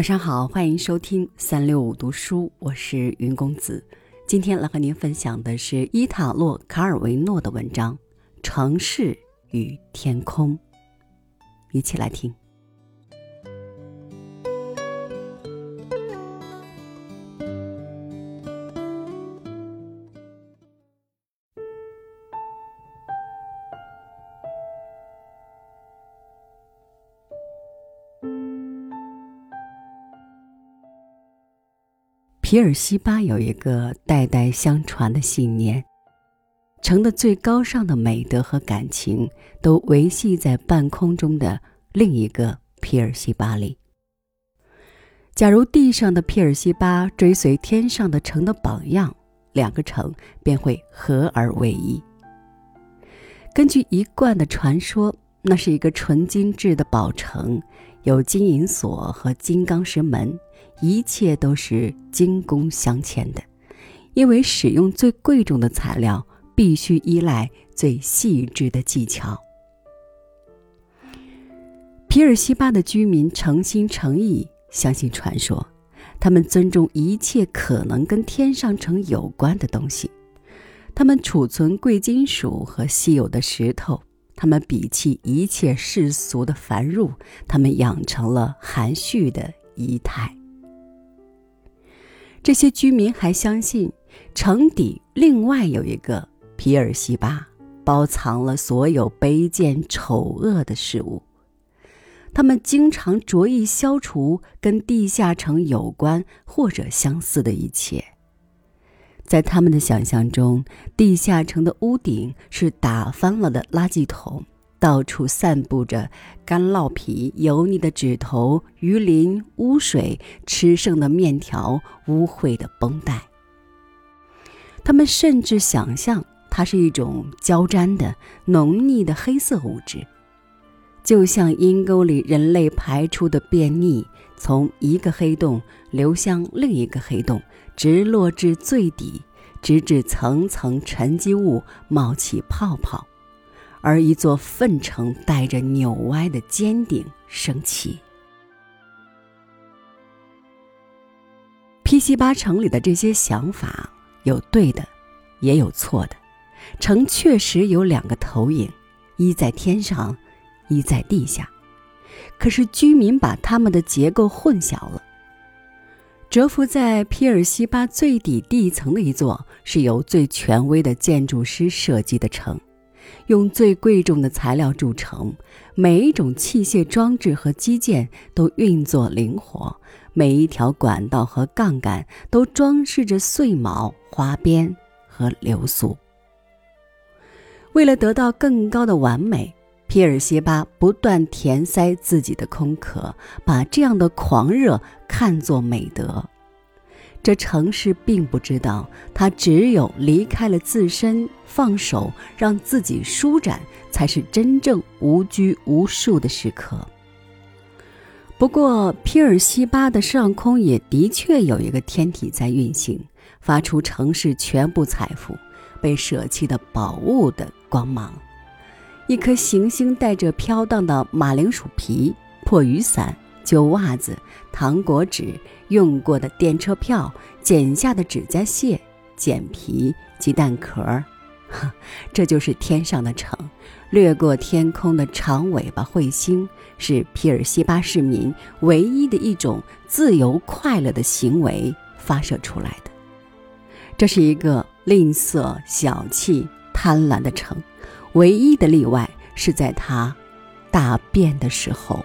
晚上好，欢迎收听三六五读书，我是云公子。今天来和您分享的是伊塔洛·卡尔维诺的文章《城市与天空》，一起来听。皮尔西巴有一个代代相传的信念：城的最高尚的美德和感情都维系在半空中的另一个皮尔西巴里。假如地上的皮尔西巴追随天上的城的榜样，两个城便会合而为一。根据一贯的传说，那是一个纯金制的宝城，有金银锁和金刚石门。一切都是精工镶嵌的，因为使用最贵重的材料，必须依赖最细致的技巧。皮尔西巴的居民诚心诚意相信传说，他们尊重一切可能跟天上城有关的东西，他们储存贵金属和稀有的石头，他们摒弃一切世俗的繁入，他们养成了含蓄的仪态。这些居民还相信，城底另外有一个皮尔西巴，包藏了所有卑贱丑恶的事物。他们经常着意消除跟地下城有关或者相似的一切。在他们的想象中，地下城的屋顶是打翻了的垃圾桶。到处散布着干酪皮、油腻的指头、鱼鳞、污水、吃剩的面条、污秽的绷带。他们甚至想象它是一种胶粘的、浓腻的黑色物质，就像阴沟里人类排出的便溺，从一个黑洞流向另一个黑洞，直落至最底，直至层层沉积物冒起泡泡。而一座粪城带着扭歪的尖顶升起。皮西巴城里的这些想法有对的，也有错的。城确实有两个投影，一在天上，一在地下。可是居民把他们的结构混淆了。蛰伏在皮尔西巴最底地层的一座，是由最权威的建筑师设计的城。用最贵重的材料铸成，每一种器械装置和基建都运作灵活，每一条管道和杠杆都装饰着碎毛、花边和流苏。为了得到更高的完美，皮尔西巴不断填塞自己的空壳，把这样的狂热看作美德。这城市并不知道，它只有离开了自身，放手让自己舒展，才是真正无拘无束的时刻。不过，皮尔西巴的上空也的确有一个天体在运行，发出城市全部财富被舍弃的宝物的光芒。一颗行星带着飘荡的马铃薯皮、破雨伞。旧袜子、糖果纸、用过的电车票、剪下的指甲屑、剪皮、鸡蛋壳儿，这就是天上的城。掠过天空的长尾巴彗星，是皮尔西巴市民唯一的一种自由快乐的行为发射出来的。这是一个吝啬、小气、贪婪的城，唯一的例外是在他大便的时候。